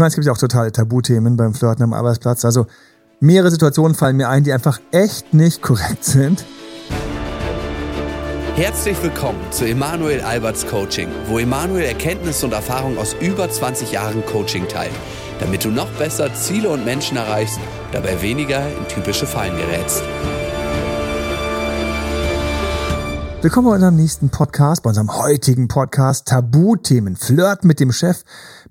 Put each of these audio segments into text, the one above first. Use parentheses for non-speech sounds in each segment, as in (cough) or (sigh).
meine, es gibt ja auch totale Tabuthemen beim Flirten am Arbeitsplatz. Also mehrere Situationen fallen mir ein, die einfach echt nicht korrekt sind. Herzlich willkommen zu Emanuel Alberts Coaching, wo Emanuel Erkenntnisse und Erfahrung aus über 20 Jahren Coaching teilt, damit du noch besser Ziele und Menschen erreichst, dabei weniger in typische Fallen gerätst. Willkommen bei unserem nächsten Podcast, bei unserem heutigen Podcast Tabuthemen, Flirt mit dem Chef,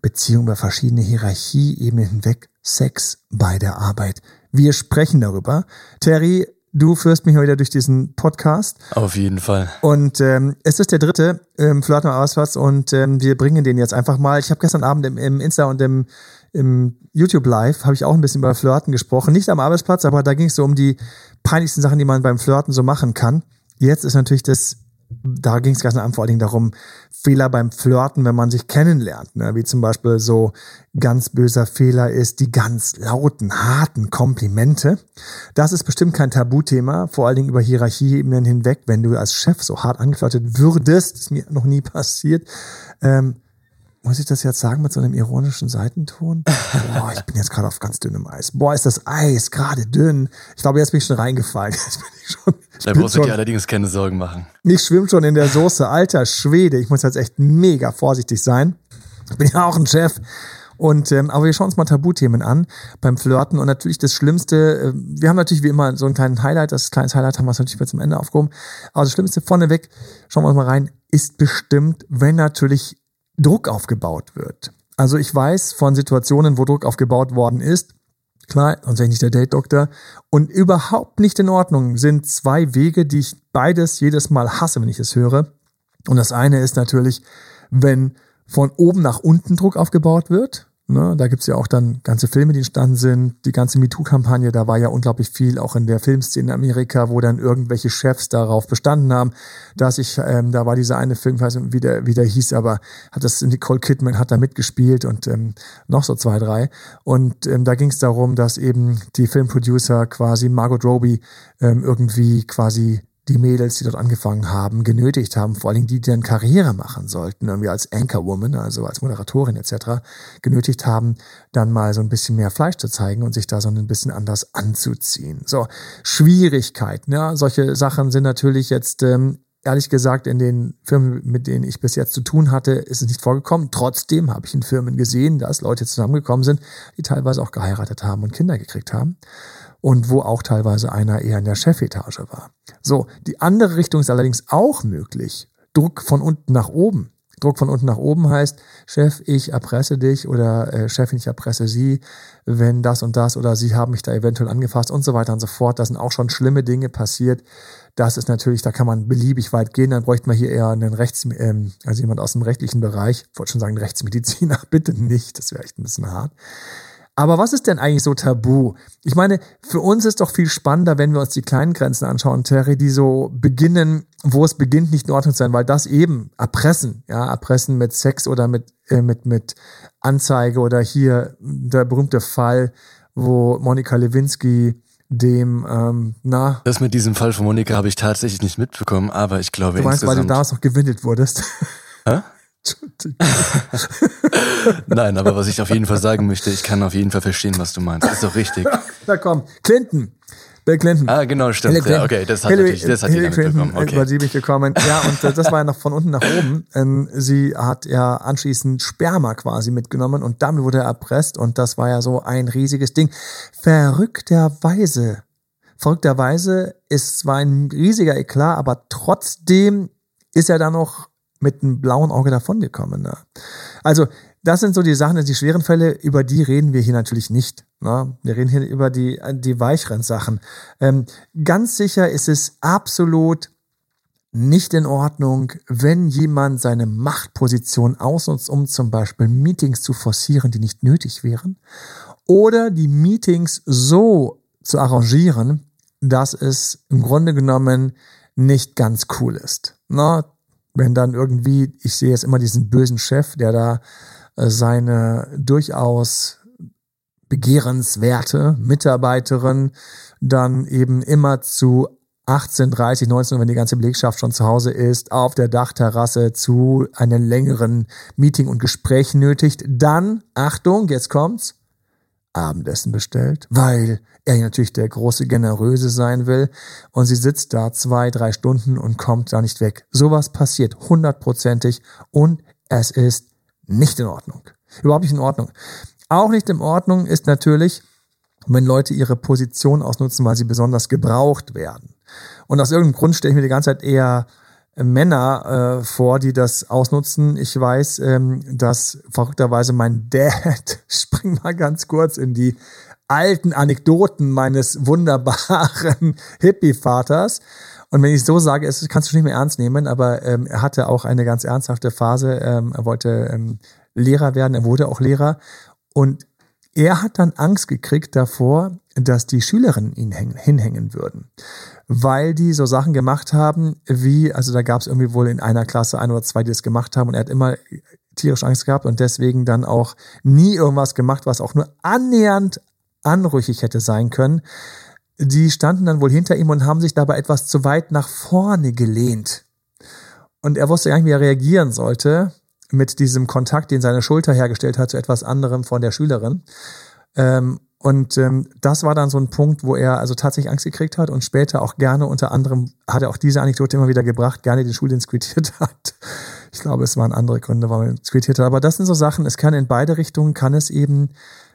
Beziehung über verschiedene Hierarchieebenen hinweg, Sex bei der Arbeit. Wir sprechen darüber. Terry, du führst mich heute durch diesen Podcast. Auf jeden Fall. Und ähm, es ist der dritte ähm, Flirt am Arbeitsplatz und ähm, wir bringen den jetzt einfach mal. Ich habe gestern Abend im, im Insta und im, im YouTube Live habe ich auch ein bisschen über Flirten gesprochen. Nicht am Arbeitsplatz, aber da ging es so um die peinlichsten Sachen, die man beim Flirten so machen kann. Jetzt ist natürlich das, da ging es gestern Abend vor allen Dingen darum, Fehler beim Flirten, wenn man sich kennenlernt. Ne? Wie zum Beispiel so ganz böser Fehler ist die ganz lauten, harten Komplimente. Das ist bestimmt kein Tabuthema, vor allen Dingen über Hierarchieebenen hinweg, wenn du als Chef so hart angeflirtet würdest, ist mir noch nie passiert. Ähm, muss ich das jetzt sagen mit so einem ironischen Seitenton? (laughs) Boah, ich bin jetzt gerade auf ganz dünnem Eis. Boah, ist das Eis gerade dünn. Ich glaube, jetzt bin ich schon reingefallen. (laughs) Jetzt bin ich schon, ich da brauchst du dir allerdings keine Sorgen machen. Ich schwimme schon in der Soße. Alter Schwede, ich muss jetzt echt mega vorsichtig sein. Ich bin ja auch ein Chef. Und ähm, aber wir schauen uns mal Tabuthemen an beim Flirten und natürlich das Schlimmste. Äh, wir haben natürlich wie immer so einen kleinen Highlight. Das kleine Highlight haben wir natürlich bis zum Ende aufgehoben. Aber das Schlimmste vorneweg, schauen wir uns mal rein, ist bestimmt, wenn natürlich Druck aufgebaut wird. Also ich weiß von Situationen, wo Druck aufgebaut worden ist, klar, sonst wäre ich nicht der Date-Doktor, und überhaupt nicht in Ordnung sind zwei Wege, die ich beides jedes Mal hasse, wenn ich es höre. Und das eine ist natürlich, wenn von oben nach unten Druck aufgebaut wird. Ne, da gibt's ja auch dann ganze Filme, die entstanden sind. Die ganze MeToo-Kampagne, da war ja unglaublich viel, auch in der Filmszene in Amerika, wo dann irgendwelche Chefs darauf bestanden haben, dass ich, ähm, da war dieser eine Film, weiß nicht, wie der, wie der hieß, aber hat das Nicole Kidman hat da mitgespielt und ähm, noch so zwei, drei. Und ähm, da ging's darum, dass eben die Filmproducer quasi Margot Robbie ähm, irgendwie quasi die Mädels, die dort angefangen haben, genötigt haben, vor allen Dingen die, die dann Karriere machen sollten, irgendwie als Anchorwoman, also als Moderatorin etc., genötigt haben, dann mal so ein bisschen mehr Fleisch zu zeigen und sich da so ein bisschen anders anzuziehen. So, Schwierigkeiten, ja, solche Sachen sind natürlich jetzt ähm, ehrlich gesagt, in den Firmen, mit denen ich bis jetzt zu tun hatte, ist es nicht vorgekommen. Trotzdem habe ich in Firmen gesehen, dass Leute zusammengekommen sind, die teilweise auch geheiratet haben und Kinder gekriegt haben und wo auch teilweise einer eher in der Chefetage war. So, die andere Richtung ist allerdings auch möglich. Druck von unten nach oben. Druck von unten nach oben heißt, Chef, ich erpresse dich oder äh, Chefin, ich erpresse Sie, wenn das und das oder Sie haben mich da eventuell angefasst und so weiter und so fort. Da sind auch schon schlimme Dinge passiert. Das ist natürlich, da kann man beliebig weit gehen. Dann bräuchte man hier eher einen Rechts, ähm, also jemand aus dem rechtlichen Bereich. Ich wollte schon sagen Rechtsmediziner, (laughs) bitte nicht, das wäre echt ein bisschen hart. Aber was ist denn eigentlich so tabu? Ich meine, für uns ist doch viel spannender, wenn wir uns die kleinen Grenzen anschauen, Terry, die so beginnen, wo es beginnt, nicht in Ordnung zu sein, weil das eben erpressen, ja, erpressen mit Sex oder mit, äh, mit, mit Anzeige oder hier der berühmte Fall, wo Monika Lewinsky dem, ähm, na. Das mit diesem Fall von Monika habe ich tatsächlich nicht mitbekommen, aber ich glaube Du meinst, weil du damals noch gewindelt wurdest? Hä? (laughs) Nein, aber was ich auf jeden Fall sagen möchte, ich kann auf jeden Fall verstehen, was du meinst. Das ist doch richtig. (laughs) Na komm, Clinton. Bill Clinton. Ah, genau, stimmt. Ja, okay, das hat Hillary, das hat Hillary Clinton okay. über die bin ich gekommen. Ja, und äh, das war ja noch von unten nach oben. Ähm, sie hat ja anschließend Sperma quasi mitgenommen und damit wurde er erpresst und das war ja so ein riesiges Ding. Verrückterweise, verrückterweise ist zwar ein riesiger Eklat, aber trotzdem ist er da noch mit einem blauen Auge davongekommen. Ne? Also, das sind so die Sachen, die schweren Fälle, über die reden wir hier natürlich nicht. Ne? Wir reden hier über die, die weicheren Sachen. Ähm, ganz sicher ist es absolut nicht in Ordnung, wenn jemand seine Machtposition ausnutzt, um zum Beispiel Meetings zu forcieren, die nicht nötig wären, oder die Meetings so zu arrangieren, dass es im Grunde genommen nicht ganz cool ist. Na, wenn dann irgendwie, ich sehe jetzt immer diesen bösen Chef, der da äh, seine durchaus begehrenswerte Mitarbeiterin dann eben immer zu 18.30, 19 Uhr, wenn die ganze Belegschaft schon zu Hause ist, auf der Dachterrasse zu einem längeren Meeting und Gespräch nötigt, dann, Achtung, jetzt kommt's, Abendessen bestellt, weil er natürlich der große Generöse sein will und sie sitzt da zwei, drei Stunden und kommt da nicht weg. Sowas passiert hundertprozentig und es ist nicht in Ordnung. Überhaupt nicht in Ordnung. Auch nicht in Ordnung ist natürlich, wenn Leute ihre Position ausnutzen, weil sie besonders gebraucht werden. Und aus irgendeinem Grund stelle ich mir die ganze Zeit eher Männer äh, vor, die das ausnutzen. Ich weiß, ähm, dass verrückterweise mein (laughs) Dad, spring mal ganz kurz in die alten Anekdoten meines wunderbaren (laughs) Hippie-Vaters. Und wenn ich so sage, es kannst du nicht mehr ernst nehmen, aber ähm, er hatte auch eine ganz ernsthafte Phase. Ähm, er wollte ähm, Lehrer werden, er wurde auch Lehrer. Und er hat dann Angst gekriegt davor, dass die Schülerinnen ihn hinhängen würden weil die so Sachen gemacht haben, wie, also da gab es irgendwie wohl in einer Klasse ein oder zwei, die das gemacht haben und er hat immer tierisch Angst gehabt und deswegen dann auch nie irgendwas gemacht, was auch nur annähernd anrüchig hätte sein können. Die standen dann wohl hinter ihm und haben sich dabei etwas zu weit nach vorne gelehnt. Und er wusste gar nicht, wie er reagieren sollte mit diesem Kontakt, den seine Schulter hergestellt hat zu etwas anderem von der Schülerin. Ähm, und ähm, das war dann so ein Punkt, wo er also tatsächlich Angst gekriegt hat und später auch gerne unter anderem, hat er auch diese Anekdote immer wieder gebracht, gerne den Schuldienst quittiert (laughs) hat. Ich glaube, es waren andere Gründe, warum er quittiert hat. Aber das sind so Sachen, es kann in beide Richtungen, kann es eben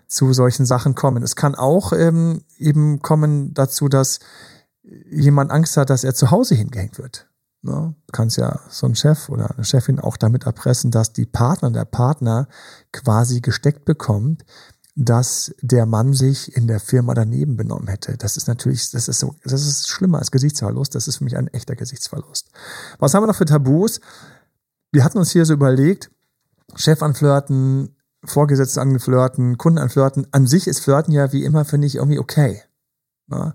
zu solchen Sachen kommen. Es kann auch ähm, eben kommen dazu, dass jemand Angst hat, dass er zu Hause hingehängt wird. Ne? Du kannst ja so ein Chef oder eine Chefin auch damit erpressen, dass die Partner, der Partner quasi gesteckt bekommt, dass der Mann sich in der Firma daneben benommen hätte. Das ist natürlich, das ist so, das ist schlimmer als Gesichtsverlust. Das ist für mich ein echter Gesichtsverlust. Was haben wir noch für Tabus? Wir hatten uns hier so überlegt, Chef anflirten, Vorgesetzte anflirten, Kunden anflirten. An sich ist Flirten ja wie immer, finde ich, irgendwie okay. Ne?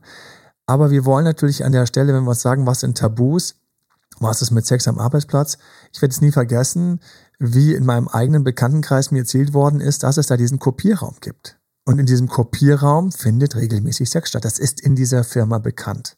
Aber wir wollen natürlich an der Stelle, wenn wir uns sagen, was sind Tabus, was ist mit Sex am Arbeitsplatz? Ich werde es nie vergessen wie in meinem eigenen Bekanntenkreis mir erzählt worden ist, dass es da diesen Kopierraum gibt. Und in diesem Kopierraum findet regelmäßig Sex statt. Das ist in dieser Firma bekannt.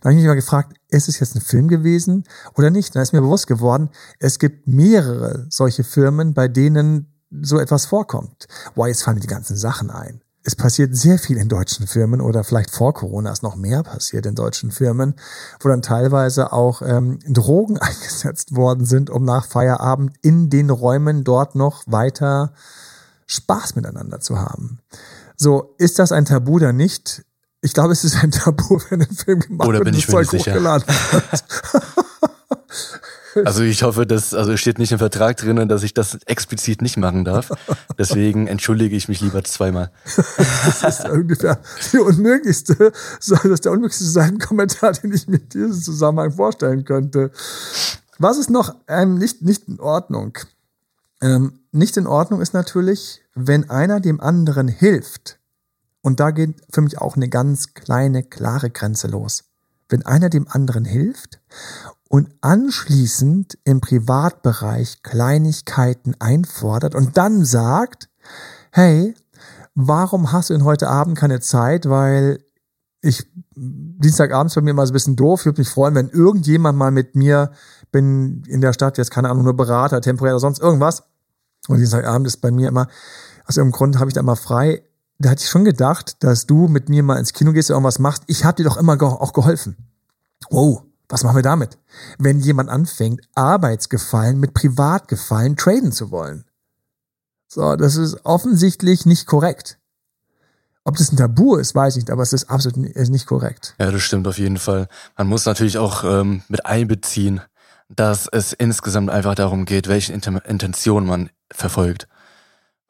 Da habe ich mich mal gefragt, ist es jetzt ein Film gewesen oder nicht? Da ist mir bewusst geworden, es gibt mehrere solche Firmen, bei denen so etwas vorkommt. Boah, jetzt fallen mir die ganzen Sachen ein es passiert sehr viel in deutschen Firmen oder vielleicht vor Corona ist noch mehr passiert in deutschen Firmen, wo dann teilweise auch ähm, Drogen (laughs) eingesetzt worden sind, um nach Feierabend in den Räumen dort noch weiter Spaß miteinander zu haben. So, ist das ein Tabu oder nicht? Ich glaube, es ist ein (laughs) Tabu, wenn ein Film gemacht oder wird bin ich nicht sicher. wird. (laughs) (laughs) Also ich hoffe, dass also steht nicht im Vertrag drinnen, dass ich das explizit nicht machen darf. (laughs) Deswegen entschuldige ich mich lieber zweimal. Das ist ungefähr die unmöglichste, das der unmöglichste Seitenkommentar, den ich mir in diesem Zusammenhang vorstellen könnte. Was ist noch ähm, nicht, nicht in Ordnung? Ähm, nicht in Ordnung ist natürlich, wenn einer dem anderen hilft. Und da geht für mich auch eine ganz kleine, klare Grenze los. Wenn einer dem anderen hilft und anschließend im Privatbereich Kleinigkeiten einfordert und dann sagt, hey, warum hast du denn heute Abend keine Zeit? Weil ich Dienstagabends bei mir mal so ein bisschen doof. Ich würde mich freuen, wenn irgendjemand mal mit mir bin in der Stadt, jetzt keine Ahnung, nur Berater, temporär oder sonst irgendwas. Und Dienstagabend ist bei mir immer, aus irgendeinem Grund habe ich da mal frei. Da hatte ich schon gedacht, dass du mit mir mal ins Kino gehst oder irgendwas machst. Ich habe dir doch immer auch geholfen. Oh, was machen wir damit? Wenn jemand anfängt, Arbeitsgefallen mit Privatgefallen traden zu wollen. So, das ist offensichtlich nicht korrekt. Ob das ein Tabu ist, weiß ich nicht, aber es ist absolut nicht korrekt. Ja, das stimmt auf jeden Fall. Man muss natürlich auch ähm, mit einbeziehen, dass es insgesamt einfach darum geht, welche Intention man verfolgt.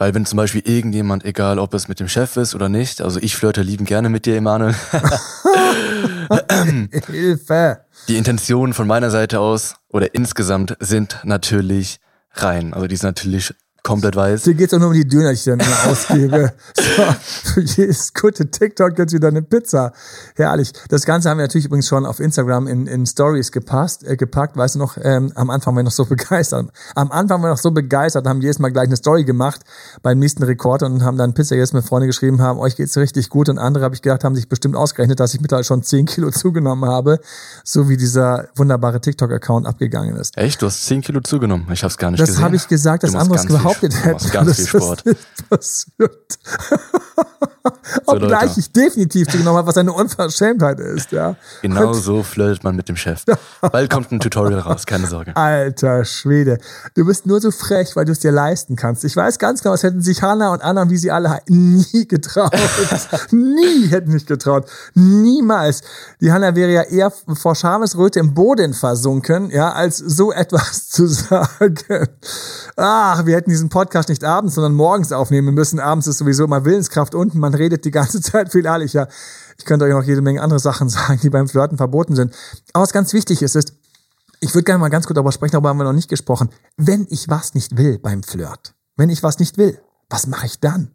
Weil wenn zum Beispiel irgendjemand, egal ob es mit dem Chef ist oder nicht, also ich flirte lieben gerne mit dir, Emanuel. (laughs) Hilfe! Die Intentionen von meiner Seite aus oder insgesamt sind natürlich rein. Also die sind natürlich komplett weiß. Dir geht's auch nur um die Döner, die ich dann immer ausgebe. (laughs) So, für jedes gute TikTok gibt's wieder eine Pizza. Herrlich. Das Ganze haben wir natürlich übrigens schon auf Instagram in, in Stories gepasst, äh, gepackt. Weißt du noch, ähm, am Anfang waren wir noch so (laughs) begeistert. Am Anfang waren wir noch so begeistert, haben jedes Mal gleich eine Story gemacht beim nächsten Rekord und haben dann Pizza jetzt mit Freunde geschrieben haben, euch geht's richtig gut. Und andere, habe ich gedacht, haben sich bestimmt ausgerechnet, dass ich mittlerweile schon 10 Kilo (laughs) zugenommen habe. So wie dieser wunderbare TikTok-Account abgegangen ist. Echt? Du hast 10 Kilo zugenommen. Ich habe es gar nicht Das gesehen. habe ich gesagt, machst andere ganz viel- behauptet (laughs) ganz dass viel das Sport. nicht passiert. (laughs) So, Obgleich Leute. ich definitiv zugenommen habe, was eine Unverschämtheit ist, ja. Genau so flirtet man mit dem Chef. (laughs) Bald kommt ein Tutorial raus, keine Sorge. Alter Schwede. Du bist nur so frech, weil du es dir leisten kannst. Ich weiß ganz genau, es hätten sich Hanna und Anna, wie sie alle nie getraut. nie hätten sich getraut. Niemals. Die Hanna wäre ja eher vor Schamesröte im Boden versunken, ja, als so etwas zu sagen. Ach, wir hätten diesen Podcast nicht abends, sondern morgens aufnehmen müssen. Abends ist sowieso immer Willenskraft unten. Man redet die ganze (laughs) Zeit viel ehrlicher. Ich könnte euch noch jede Menge andere Sachen (laughs) sagen, die beim Flirten verboten sind. Aber was ganz wichtig ist, ist, ich würde gerne mal ganz kurz darüber sprechen, darüber haben wir noch nicht gesprochen. Wenn ich was nicht will beim Flirt, wenn ich was nicht will, was mache ich dann?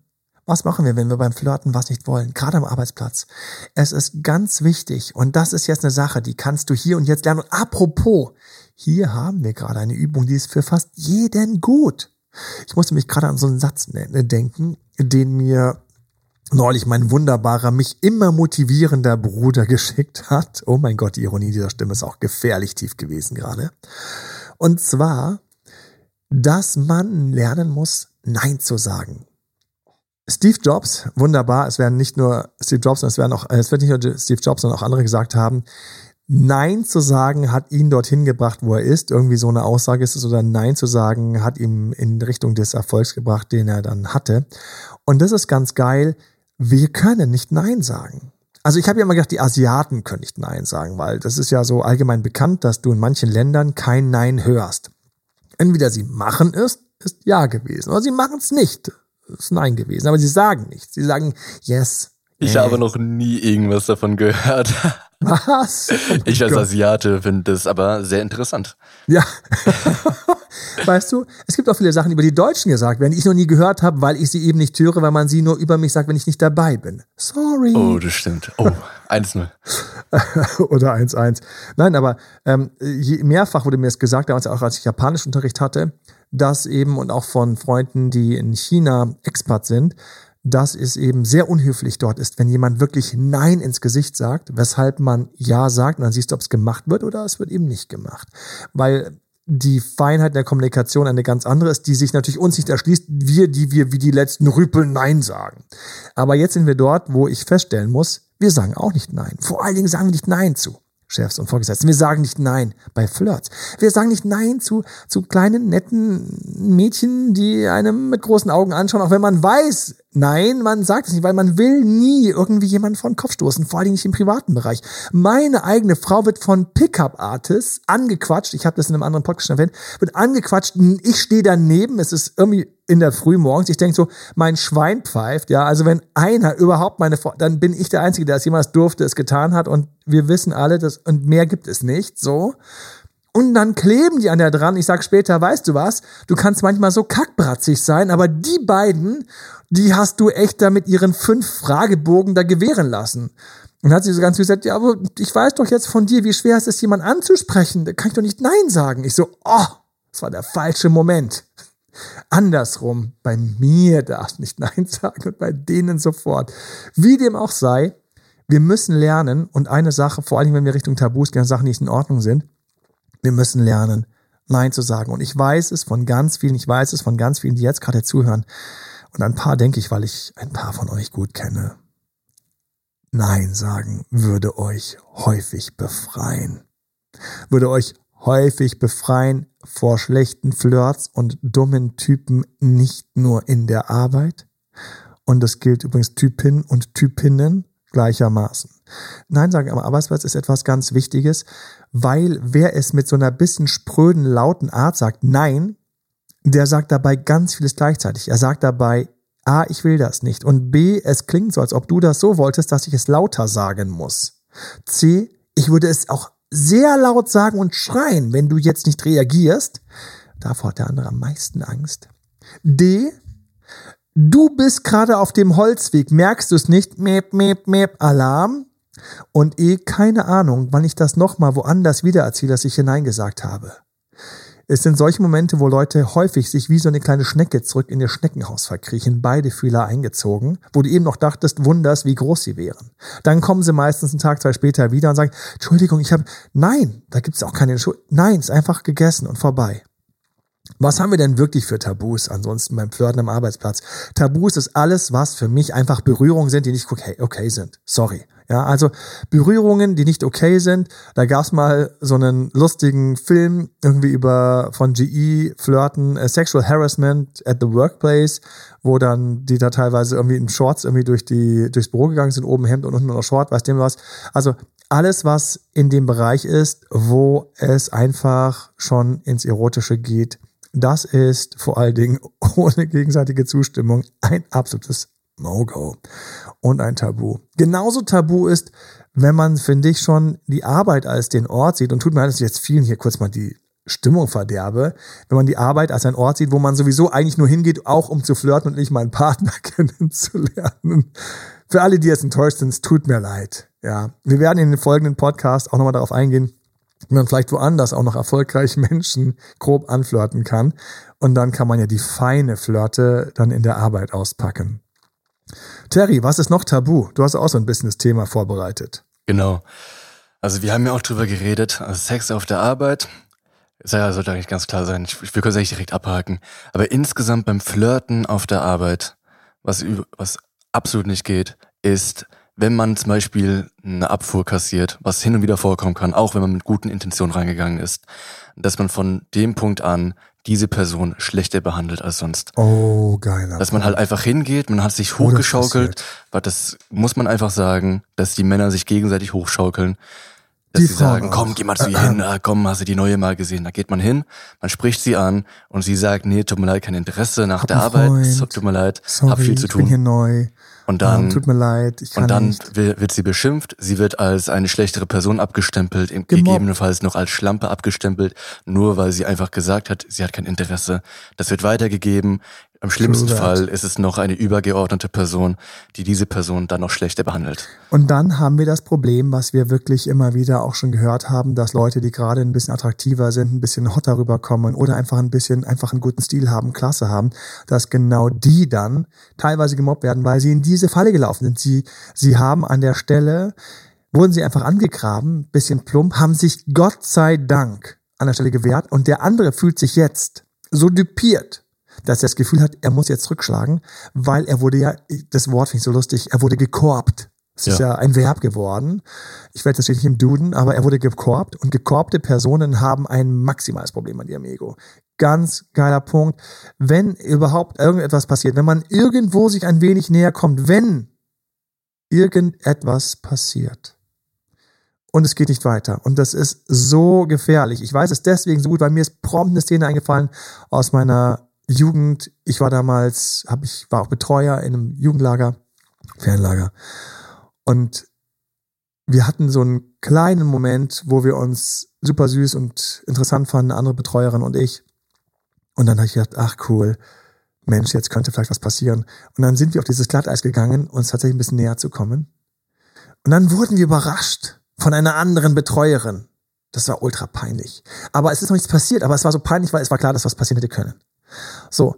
Was machen wir, wenn wir beim Flirten was nicht wollen? Gerade am Arbeitsplatz. Es ist ganz wichtig und das ist jetzt eine Sache, die kannst du hier und jetzt lernen. Und apropos, hier haben wir gerade eine Übung, die ist für fast jeden gut. Ich musste mich gerade an so einen Satz ne- denken, den mir neulich mein wunderbarer, mich immer motivierender Bruder (laughs) geschickt hat. Oh mein Gott, die Ironie dieser Stimme ist auch gefährlich tief gewesen gerade. Und zwar, dass man lernen muss, Nein zu sagen. Steve Jobs, wunderbar, es werden nicht nur Steve Jobs, es werden auch, es wird nicht nur Steve Jobs, sondern auch andere gesagt haben, Nein zu sagen hat ihn dorthin gebracht, wo er ist. Irgendwie so eine Aussage ist es. Oder Nein zu sagen hat ihm in Richtung des Erfolgs gebracht, den er dann hatte. Und das ist ganz geil. Wir können nicht Nein sagen. Also ich habe ja immer gedacht, die Asiaten können nicht Nein sagen, weil das ist ja so allgemein bekannt, dass du in manchen Ländern kein Nein hörst. Entweder sie machen es, ist Ja gewesen, oder sie machen es nicht, ist Nein gewesen. Aber sie sagen nichts. Sie sagen Yes. Ich äh, habe noch nie irgendwas davon gehört. (laughs) Was? Oh Ich als Gott. Asiate finde das aber sehr interessant. Ja. (laughs) weißt du, es gibt auch viele Sachen, die über die Deutschen gesagt werden, die ich noch nie gehört habe, weil ich sie eben nicht höre, weil man sie nur über mich sagt, wenn ich nicht dabei bin. Sorry. Oh, das stimmt. Oh, 1-0. (laughs) Oder 1-1. Nein, aber ähm, mehrfach wurde mir es gesagt, damals auch als ich Japanischunterricht hatte, dass eben und auch von Freunden, die in China Expat sind, dass es eben sehr unhöflich dort ist, wenn jemand wirklich Nein ins Gesicht sagt, weshalb man Ja sagt und dann siehst du, ob es gemacht wird oder es wird eben nicht gemacht. Weil die Feinheit der Kommunikation eine ganz andere ist, die sich natürlich uns nicht erschließt, wir, die wir wie die letzten Rüpel Nein sagen. Aber jetzt sind wir dort, wo ich feststellen muss, wir sagen auch nicht Nein. Vor allen Dingen sagen wir nicht Nein zu Chefs und Vorgesetzten. Wir sagen nicht Nein bei Flirts. Wir sagen nicht Nein zu, zu kleinen, netten Mädchen, die einem mit großen Augen anschauen, auch wenn man weiß, nein, man sagt es nicht, weil man will nie irgendwie jemanden vor den Kopf stoßen, vor allen Dingen nicht im privaten Bereich. Meine eigene Frau wird von Pickup-Artists angequatscht, ich habe das in einem anderen Podcast schon erwähnt, wird angequatscht, ich stehe daneben, es ist irgendwie in der Früh morgens, ich denke so, mein Schwein pfeift, ja, also wenn einer überhaupt meine, dann bin ich der Einzige, der es jemals durfte, es getan hat und wir wissen alle, dass, und mehr gibt es nicht, so. Und dann kleben die an der dran. Ich sag später, weißt du was? Du kannst manchmal so kackbratzig sein, aber die beiden, die hast du echt da mit ihren fünf Fragebogen da gewähren lassen. Und hat sie so ganz gesagt, ja, aber ich weiß doch jetzt von dir, wie schwer es ist, jemand anzusprechen. Da kann ich doch nicht Nein sagen. Ich so, oh, das war der falsche Moment. Andersrum, bei mir darfst du nicht (laughs) Nein sagen und bei denen sofort. Wie dem auch sei, wir müssen lernen und eine Sache, vor allem wenn wir Richtung Tabus gehen, Sachen, die nicht in Ordnung sind, wir müssen lernen, Nein zu sagen. Und ich weiß es von ganz vielen, ich weiß es von ganz vielen, die jetzt gerade zuhören. Und ein paar denke ich, weil ich ein paar von euch gut kenne. Nein sagen würde euch häufig befreien. Würde euch häufig befreien vor schlechten Flirts und dummen Typen nicht nur in der Arbeit. Und das gilt übrigens Typin und Typinnen gleichermaßen. Nein sagen am Arbeitsplatz ist etwas ganz Wichtiges, weil wer es mit so einer bisschen spröden, lauten Art sagt, nein, der sagt dabei ganz vieles gleichzeitig. Er sagt dabei, A, ich will das nicht. Und B, es klingt so, als ob du das so wolltest, dass ich es lauter sagen muss. C, ich würde es auch sehr laut sagen und schreien, wenn du jetzt nicht reagierst. Davor hat der andere am meisten Angst. D. Du bist gerade auf dem Holzweg, merkst du es nicht? Mep, mep, mep, Alarm. Und E. Keine Ahnung, wann ich das nochmal woanders wiedererzähle, dass ich hineingesagt habe. Es sind solche Momente, wo Leute häufig sich wie so eine kleine Schnecke zurück in ihr Schneckenhaus verkriechen, beide Fühler eingezogen, wo du eben noch dachtest, wunders, wie groß sie wären. Dann kommen sie meistens einen Tag, zwei später wieder und sagen, Entschuldigung, ich habe, nein, da gibt es auch keine Entschuldigung, nein, ist einfach gegessen und vorbei. Was haben wir denn wirklich für Tabus ansonsten beim Flirten am Arbeitsplatz? Tabus ist alles, was für mich einfach Berührungen sind, die nicht okay, okay sind. Sorry. Ja, also Berührungen, die nicht okay sind. Da gab's mal so einen lustigen Film irgendwie über von GE Flirten, äh, Sexual Harassment at the Workplace, wo dann die da teilweise irgendwie in Shorts irgendwie durch die durchs Büro gegangen sind, oben Hemd und unten noch Short, weiß dem was. Also alles, was in dem Bereich ist, wo es einfach schon ins Erotische geht, das ist vor allen Dingen (laughs) ohne gegenseitige Zustimmung ein absolutes No-Go und ein Tabu. Genauso tabu ist, wenn man, finde ich, schon die Arbeit als den Ort sieht, und tut mir leid, dass ich jetzt vielen hier kurz mal die Stimmung verderbe, wenn man die Arbeit als ein Ort sieht, wo man sowieso eigentlich nur hingeht, auch um zu flirten und nicht meinen Partner (laughs) kennenzulernen. Für alle, die jetzt enttäuscht sind, es tut mir leid. Ja, wir werden in den folgenden Podcast auch nochmal darauf eingehen, wie man vielleicht woanders auch noch erfolgreich (laughs) Menschen grob anflirten kann. Und dann kann man ja die feine Flirte dann in der Arbeit auspacken. Terry, was ist noch tabu? Du hast auch so ein bisschen das Thema vorbereitet. Genau. Also wir haben ja auch drüber geredet, also Sex auf der Arbeit. Ja, sollte eigentlich ganz klar sein. Ich, ich will kurz eigentlich direkt abhaken. Aber insgesamt beim Flirten auf der Arbeit, was, was absolut nicht geht, ist, wenn man zum Beispiel eine Abfuhr kassiert, was hin und wieder vorkommen kann, auch wenn man mit guten Intentionen reingegangen ist, dass man von dem Punkt an diese Person schlechter behandelt als sonst. Oh, geil. Dass man halt einfach hingeht, man hat sich oh, hochgeschaukelt, weil das muss man einfach sagen, dass die Männer sich gegenseitig hochschaukeln. Dass die sie sagen, komm, geh mal zu ihr hin, ah, komm, hast du die neue mal gesehen. Da geht man hin, man spricht sie an und sie sagt, nee, tut mir leid, kein Interesse nach Hab der Arbeit, Freund. tut mir leid, Sorry, hab viel zu tun. Ich bin hier neu. Und dann, oh, tut mir leid, ich kann Und dann nicht. wird sie beschimpft, sie wird als eine schlechtere Person abgestempelt, Gemobbt. gegebenenfalls noch als Schlampe abgestempelt, nur weil sie einfach gesagt hat, sie hat kein Interesse. Das wird weitergegeben. Im schlimmsten Fall ist es noch eine übergeordnete Person, die diese Person dann noch schlechter behandelt. Und dann haben wir das Problem, was wir wirklich immer wieder auch schon gehört haben, dass Leute, die gerade ein bisschen attraktiver sind, ein bisschen hotter rüberkommen oder einfach ein bisschen, einfach einen guten Stil haben, Klasse haben, dass genau die dann teilweise gemobbt werden, weil sie in diese Falle gelaufen sind. Sie, sie haben an der Stelle, wurden sie einfach angegraben, bisschen plump, haben sich Gott sei Dank an der Stelle gewehrt und der andere fühlt sich jetzt so düpiert dass er das Gefühl hat, er muss jetzt rückschlagen, weil er wurde ja, das Wort finde ich so lustig, er wurde gekorbt. Es ja. ist ja ein Verb geworden. Ich werde das nicht im Duden, aber er wurde gekorbt und gekorbte Personen haben ein maximales Problem an ihrem Ego. Ganz geiler Punkt. Wenn überhaupt irgendetwas passiert, wenn man irgendwo sich ein wenig näher kommt, wenn irgendetwas passiert und es geht nicht weiter. Und das ist so gefährlich. Ich weiß es deswegen so gut, weil mir ist prompt eine Szene eingefallen aus meiner Jugend, ich war damals, hab ich war auch Betreuer in einem Jugendlager, Fernlager. Und wir hatten so einen kleinen Moment, wo wir uns super süß und interessant fanden, eine andere Betreuerin und ich. Und dann habe ich gedacht, ach cool, Mensch, jetzt könnte vielleicht was passieren. Und dann sind wir auf dieses Glatteis gegangen, uns tatsächlich ein bisschen näher zu kommen. Und dann wurden wir überrascht von einer anderen Betreuerin. Das war ultra peinlich. Aber es ist noch nichts passiert, aber es war so peinlich, weil es war klar, dass was passieren hätte können. So.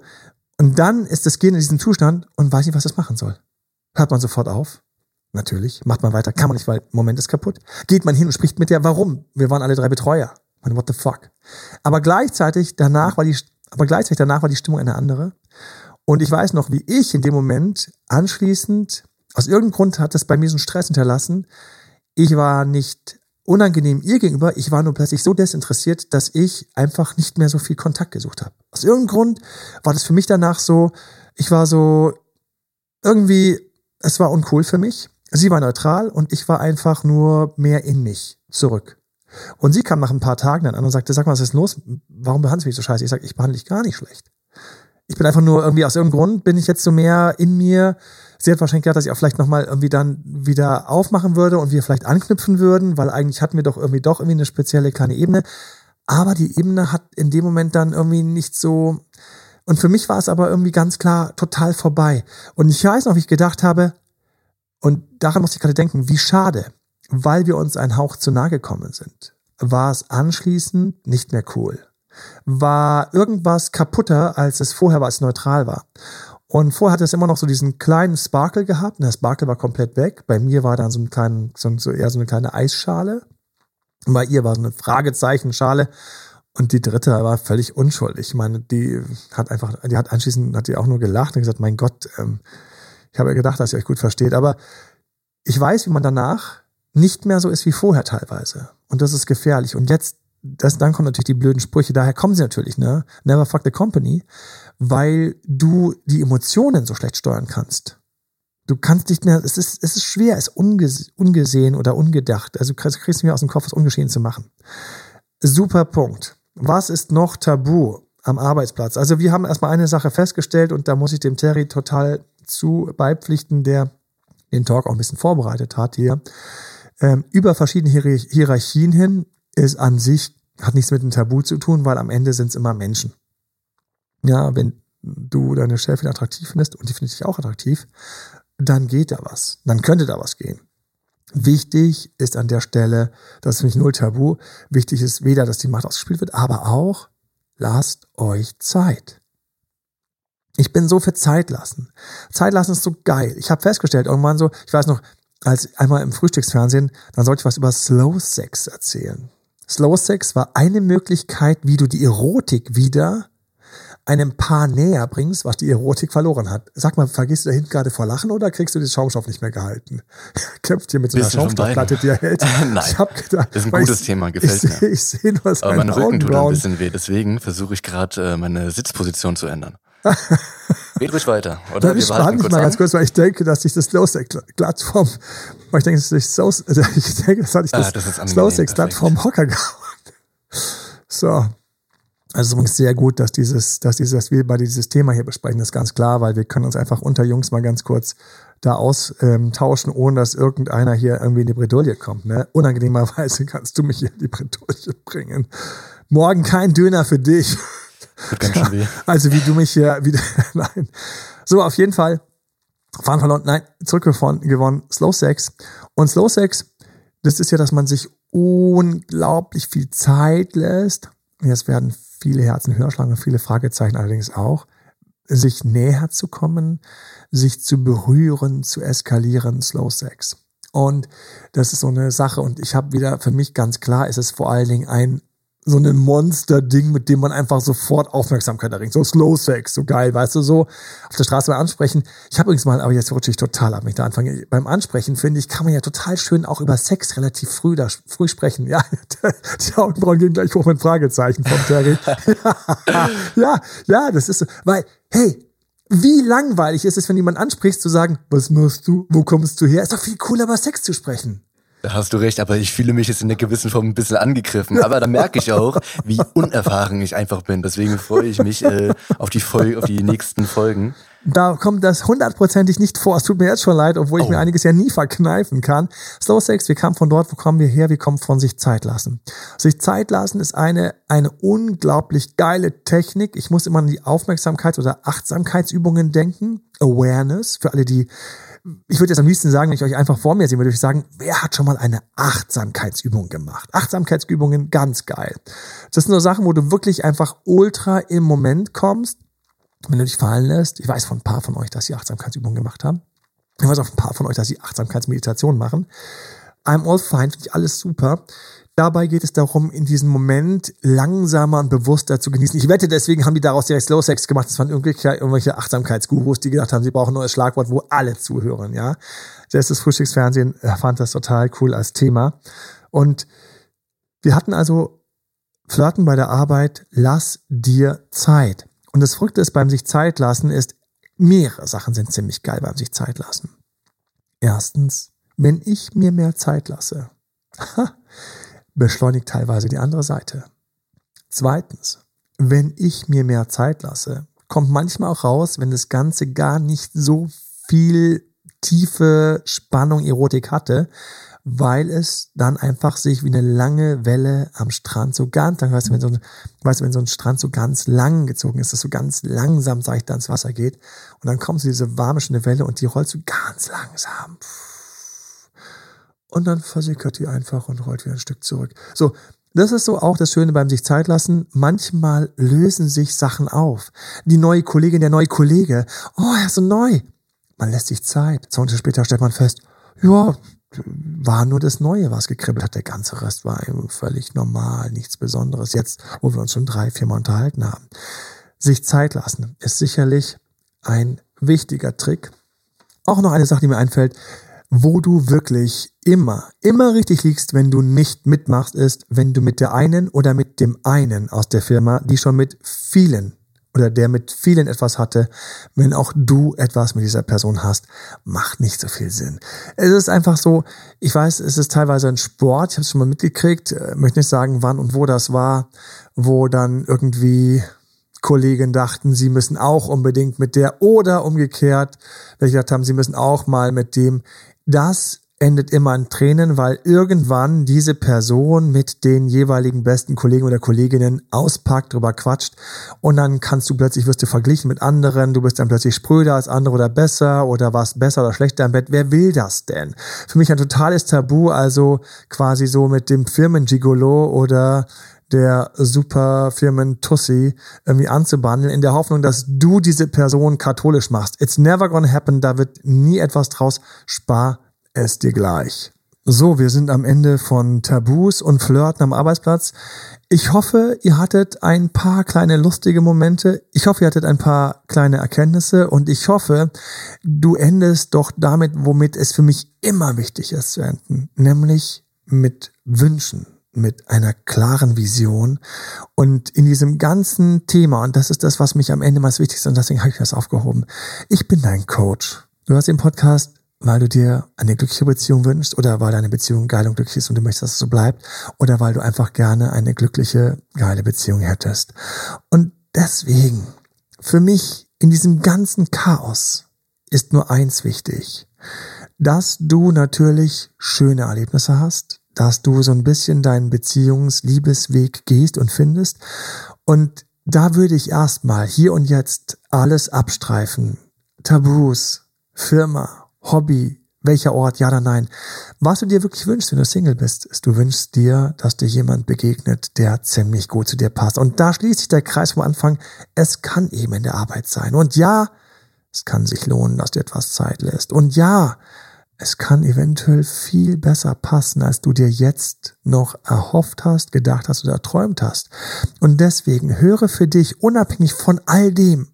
Und dann ist das Gehen in diesem Zustand und weiß nicht, was das machen soll. Hört man sofort auf? Natürlich. Macht man weiter? Kann man nicht, weil Moment ist kaputt. Geht man hin und spricht mit der, warum? Wir waren alle drei Betreuer. Man, what the fuck? Aber gleichzeitig danach war die, aber gleichzeitig danach war die Stimmung eine andere. Und ich weiß noch, wie ich in dem Moment anschließend, aus irgendeinem Grund hat das bei mir so einen Stress hinterlassen. Ich war nicht unangenehm ihr gegenüber. Ich war nur plötzlich so desinteressiert, dass ich einfach nicht mehr so viel Kontakt gesucht habe. Aus irgendeinem Grund war das für mich danach so, ich war so irgendwie, es war uncool für mich. Sie war neutral und ich war einfach nur mehr in mich zurück. Und sie kam nach ein paar Tagen dann an und sagte, sag mal, was ist los? Warum behandelst du mich so scheiße? Ich sage, ich behandle dich gar nicht schlecht. Ich bin einfach nur irgendwie aus irgendeinem Grund bin ich jetzt so mehr in mir Sie hat wahrscheinlich gedacht, dass ich auch vielleicht nochmal irgendwie dann wieder aufmachen würde und wir vielleicht anknüpfen würden, weil eigentlich hatten wir doch irgendwie doch irgendwie eine spezielle kleine Ebene. Aber die Ebene hat in dem Moment dann irgendwie nicht so, Und für mich war es aber irgendwie ganz klar total vorbei. Und ich weiß noch, wie ich gedacht habe, und daran muss ich gerade denken, wie schade, weil wir uns ein Hauch zu nahe gekommen sind, war es anschließend nicht mehr cool. War irgendwas kaputter, als es vorher war, als es neutral war. Und vorher hat es immer noch so diesen kleinen Sparkle gehabt. Und der Sparkle war komplett weg. Bei mir war dann so, ein kleinen, so, so eher so eine kleine Eisschale. Und bei ihr war so eine Fragezeichenschale. Und die dritte war völlig unschuldig. Ich meine, die hat einfach, die hat anschließend, hat die auch nur gelacht und gesagt, mein Gott, ähm, ich habe ja gedacht, dass ihr euch gut versteht. Aber ich weiß, wie man danach nicht mehr so ist wie vorher teilweise. Und das ist gefährlich. Und jetzt, das, dann kommen natürlich die blöden Sprüche. Daher kommen sie natürlich, ne? Never fuck the company weil du die Emotionen so schlecht steuern kannst. Du kannst nicht mehr, es ist, es ist schwer, es ungesehen oder ungedacht, also kriegst, kriegst du mir aus dem Kopf, es ungeschehen zu machen. Super Punkt. Was ist noch tabu am Arbeitsplatz? Also wir haben erstmal eine Sache festgestellt und da muss ich dem Terry total zu beipflichten, der den Talk auch ein bisschen vorbereitet hat hier. Ähm, über verschiedene Hierarchien hin ist an sich, hat nichts mit einem Tabu zu tun, weil am Ende sind es immer Menschen. Ja, wenn du deine Chefin attraktiv findest und die findet dich auch attraktiv, dann geht da was. Dann könnte da was gehen. Wichtig ist an der Stelle, das ist nämlich null Tabu, wichtig ist weder, dass die Macht ausgespielt wird, aber auch, lasst euch Zeit. Ich bin so für Zeit lassen. Zeit lassen ist so geil. Ich habe festgestellt, irgendwann so, ich weiß noch, als einmal im Frühstücksfernsehen, dann sollte ich was über Slow Sex erzählen. Slow Sex war eine Möglichkeit, wie du die Erotik wieder einem Paar näher bringst, was die Erotik verloren hat. Sag mal, vergisst du da hinten gerade vor Lachen oder kriegst du den Schaumstoff nicht mehr gehalten? (laughs) Kämpft hier mit so einer Schaumstoffplatte, die er hält. Nein, (laughs) ich hab gedacht, das ist ein gutes ich, Thema, gefällt ich mir. ich sehe nur Aber mein Rücken tut ein bisschen weh, deswegen versuche ich gerade äh, meine Sitzposition zu ändern. (laughs) Red ruhig weiter, oder? Ich spann mich mal ganz kurz, weil ich denke, dass sich das Slowsex-Plattform, weil ich denke, dass ich, so, ich denke, das hatte ich das, ah, das Slowsex-Plattform Hocker gehauen. So, also es ist übrigens sehr gut, dass dieses, dass dieses, dass wir bei dieses Thema hier besprechen, das ist ganz klar, weil wir können uns einfach unter Jungs mal ganz kurz da austauschen, ohne dass irgendeiner hier irgendwie in die Bredouille kommt. Ne? Unangenehmerweise (laughs) kannst du mich hier in die Bredouille bringen. Morgen kein Döner für dich. Weh. (laughs) Also wie du mich hier (laughs) wieder. Nein. So, auf jeden Fall. Fahren verloren, nein, zurückgewonnen, gewonnen, Slow Sex. Und Slow Sex, das ist ja, dass man sich unglaublich viel Zeit lässt. Jetzt werden viele Herzen höher schlagen und viele Fragezeichen allerdings auch, sich näher zu kommen, sich zu berühren, zu eskalieren, Slow Sex. Und das ist so eine Sache und ich habe wieder für mich ganz klar, ist es vor allen Dingen ein so ein Monster-Ding, mit dem man einfach sofort Aufmerksamkeit erringt. So Slow Sex, so geil, weißt du, so auf der Straße mal ansprechen. Ich habe übrigens mal, aber jetzt rutsche ich total ab, mich da anfange. Beim Ansprechen, finde ich, kann man ja total schön auch über Sex relativ früh da früh sprechen. Ja, (laughs) die Augenbrauen gehen gleich hoch mit Fragezeichen vom Terry. (laughs) (laughs) ja, ja, das ist so, weil, hey, wie langweilig ist es, wenn jemand ansprichst, zu sagen, was machst du, wo kommst du her? Ist doch viel cooler, über Sex zu sprechen. Da hast du recht, aber ich fühle mich jetzt in einer gewissen Form ein bisschen angegriffen. Aber da merke ich auch, wie unerfahren ich einfach bin. Deswegen freue ich mich äh, auf, die Folge, auf die nächsten Folgen. Da kommt das hundertprozentig nicht vor. Es tut mir jetzt schon leid, obwohl ich oh. mir einiges ja nie verkneifen kann. Slow Sex, wir kamen von dort, wo kommen wir her? Wir kommen von sich Zeit lassen. Sich Zeit lassen ist eine, eine unglaublich geile Technik. Ich muss immer an die Aufmerksamkeits- oder Achtsamkeitsübungen denken. Awareness, für alle, die ich würde jetzt am liebsten sagen, wenn ich euch einfach vor mir sehen würde, ich sagen, wer hat schon mal eine Achtsamkeitsübung gemacht? Achtsamkeitsübungen, ganz geil. Das sind so Sachen, wo du wirklich einfach ultra im Moment kommst, wenn du dich fallen lässt. Ich weiß von ein paar von euch, dass sie Achtsamkeitsübungen gemacht haben. Ich weiß auch von ein paar von euch, dass sie Achtsamkeitsmeditation machen. I'm all fine, finde ich alles super. Dabei geht es darum, in diesem Moment langsamer und bewusster zu genießen. Ich wette, deswegen haben die daraus direkt Slow Sex gemacht. Das waren irgendwelche, irgendwelche Achtsamkeitsgurus, die gedacht haben, sie brauchen ein neues Schlagwort, wo alle zuhören, ja. Selbst das Frühstücksfernsehen fand das total cool als Thema. Und wir hatten also Flirten bei der Arbeit, lass dir Zeit. Und das Verrückte ist beim sich Zeit lassen ist, mehrere Sachen sind ziemlich geil beim sich Zeit lassen. Erstens, wenn ich mir mehr Zeit lasse, (laughs) beschleunigt teilweise die andere Seite. Zweitens, wenn ich mir mehr Zeit lasse, kommt manchmal auch raus, wenn das Ganze gar nicht so viel tiefe Spannung, Erotik hatte, weil es dann einfach sich wie eine lange Welle am Strand so ganz lang, weißt du, wenn so ein, weißt du, wenn so ein Strand so ganz lang gezogen ist, dass so ganz langsam, sag ich, da ins Wasser geht und dann kommt so diese warme, schöne Welle und die rollt so ganz langsam. Und dann versickert die einfach und rollt wieder ein Stück zurück. So, das ist so auch das Schöne beim sich Zeit lassen. Manchmal lösen sich Sachen auf. Die neue Kollegin, der neue Kollege, oh, er ist so neu. Man lässt sich Zeit. Zwei Monate später stellt man fest, ja, war nur das Neue, was gekribbelt hat. Der ganze Rest war völlig normal, nichts Besonderes. Jetzt, wo wir uns schon drei, vier Mal unterhalten haben. Sich Zeit lassen ist sicherlich ein wichtiger Trick. Auch noch eine Sache, die mir einfällt, wo du wirklich immer, immer richtig liegst, wenn du nicht mitmachst, ist, wenn du mit der einen oder mit dem einen aus der Firma, die schon mit vielen oder der mit vielen etwas hatte, wenn auch du etwas mit dieser Person hast, macht nicht so viel Sinn. Es ist einfach so, ich weiß, es ist teilweise ein Sport, ich habe es schon mal mitgekriegt, äh, möchte nicht sagen, wann und wo das war, wo dann irgendwie Kollegen dachten, sie müssen auch unbedingt mit der oder umgekehrt, welche gesagt haben, sie müssen auch mal mit dem. Das endet immer in Tränen, weil irgendwann diese Person mit den jeweiligen besten Kollegen oder Kolleginnen auspackt, drüber quatscht und dann kannst du plötzlich, wirst du verglichen mit anderen, du bist dann plötzlich spröder als andere oder besser oder warst besser oder schlechter im Bett. Wer will das denn? Für mich ein totales Tabu, also quasi so mit dem Firmen-Gigolo oder der super Firmen Tussi irgendwie anzubandeln, in der Hoffnung, dass du diese Person katholisch machst. It's never gonna happen, da wird nie etwas draus. Spar es dir gleich. So, wir sind am Ende von Tabus und Flirten am Arbeitsplatz. Ich hoffe, ihr hattet ein paar kleine lustige Momente. Ich hoffe, ihr hattet ein paar kleine Erkenntnisse und ich hoffe, du endest doch damit, womit es für mich immer wichtig ist zu enden, nämlich mit Wünschen, mit einer klaren Vision und in diesem ganzen Thema, und das ist das, was mich am Ende meist wichtig ist und deswegen habe ich das aufgehoben. Ich bin dein Coach. Du hast den Podcast weil du dir eine glückliche Beziehung wünschst oder weil deine Beziehung geil und glücklich ist und du möchtest, dass es so bleibt oder weil du einfach gerne eine glückliche, geile Beziehung hättest. Und deswegen, für mich in diesem ganzen Chaos ist nur eins wichtig, dass du natürlich schöne Erlebnisse hast, dass du so ein bisschen deinen Beziehungs-Liebesweg gehst und findest. Und da würde ich erstmal hier und jetzt alles abstreifen. Tabus, Firma, Hobby, welcher Ort, ja oder nein. Was du dir wirklich wünschst, wenn du Single bist, ist, du wünschst dir, dass dir jemand begegnet, der ziemlich gut zu dir passt. Und da schließt sich der Kreis vom Anfang. Es kann eben in der Arbeit sein. Und ja, es kann sich lohnen, dass du etwas Zeit lässt. Und ja, es kann eventuell viel besser passen, als du dir jetzt noch erhofft hast, gedacht hast oder erträumt hast. Und deswegen höre für dich unabhängig von all dem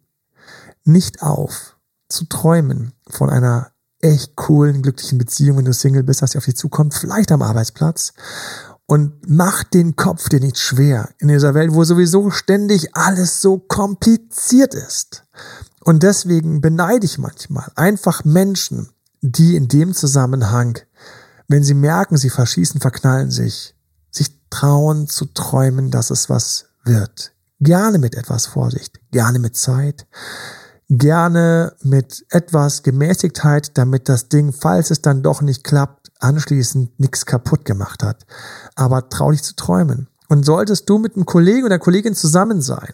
nicht auf zu träumen von einer echt coolen, glücklichen Beziehung, wenn du Single bist, dass sie auf dich zukommt, vielleicht am Arbeitsplatz. Und mach den Kopf dir nicht schwer in dieser Welt, wo sowieso ständig alles so kompliziert ist. Und deswegen beneide ich manchmal einfach Menschen, die in dem Zusammenhang, wenn sie merken, sie verschießen, verknallen sich, sich trauen zu träumen, dass es was wird. Gerne mit etwas Vorsicht, gerne mit Zeit, gerne mit etwas Gemäßigtheit, damit das Ding, falls es dann doch nicht klappt, anschließend nichts kaputt gemacht hat. Aber trau dich zu träumen. Und solltest du mit einem Kollegen oder Kollegin zusammen sein,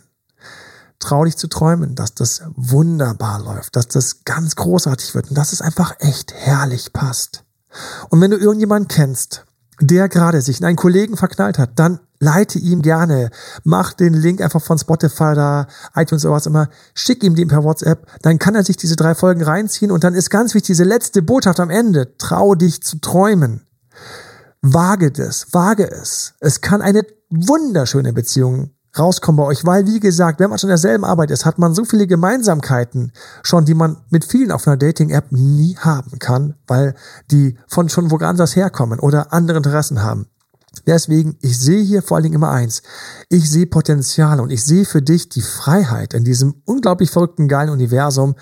trau dich zu träumen, dass das wunderbar läuft, dass das ganz großartig wird und dass es einfach echt herrlich passt. Und wenn du irgendjemanden kennst, der gerade sich in einen Kollegen verknallt hat, dann leite ihm gerne, mach den Link einfach von Spotify da, iTunes oder was immer, schick ihm den per WhatsApp, dann kann er sich diese drei Folgen reinziehen und dann ist ganz wichtig diese letzte Botschaft am Ende, trau dich zu träumen. Wage das, wage es. Es kann eine wunderschöne Beziehung rauskommen bei euch, weil wie gesagt, wenn man schon in derselben Arbeit ist, hat man so viele Gemeinsamkeiten schon, die man mit vielen auf einer Dating-App nie haben kann, weil die von schon wo ganz herkommen oder andere Interessen haben. Deswegen, ich sehe hier vor allen Dingen immer eins. Ich sehe Potenzial und ich sehe für dich die Freiheit in diesem unglaublich verrückten, geilen Universum,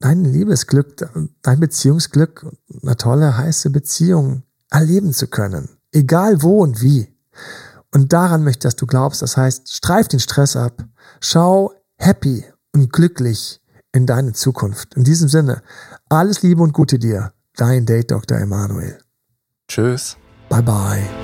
dein Liebesglück, dein Beziehungsglück, eine tolle, heiße Beziehung erleben zu können. Egal wo und wie. Und daran möchte ich, dass du glaubst. Das heißt, streif den Stress ab. Schau happy und glücklich in deine Zukunft. In diesem Sinne, alles Liebe und Gute dir. Dein Date Dr. Emanuel. Tschüss. Bye bye.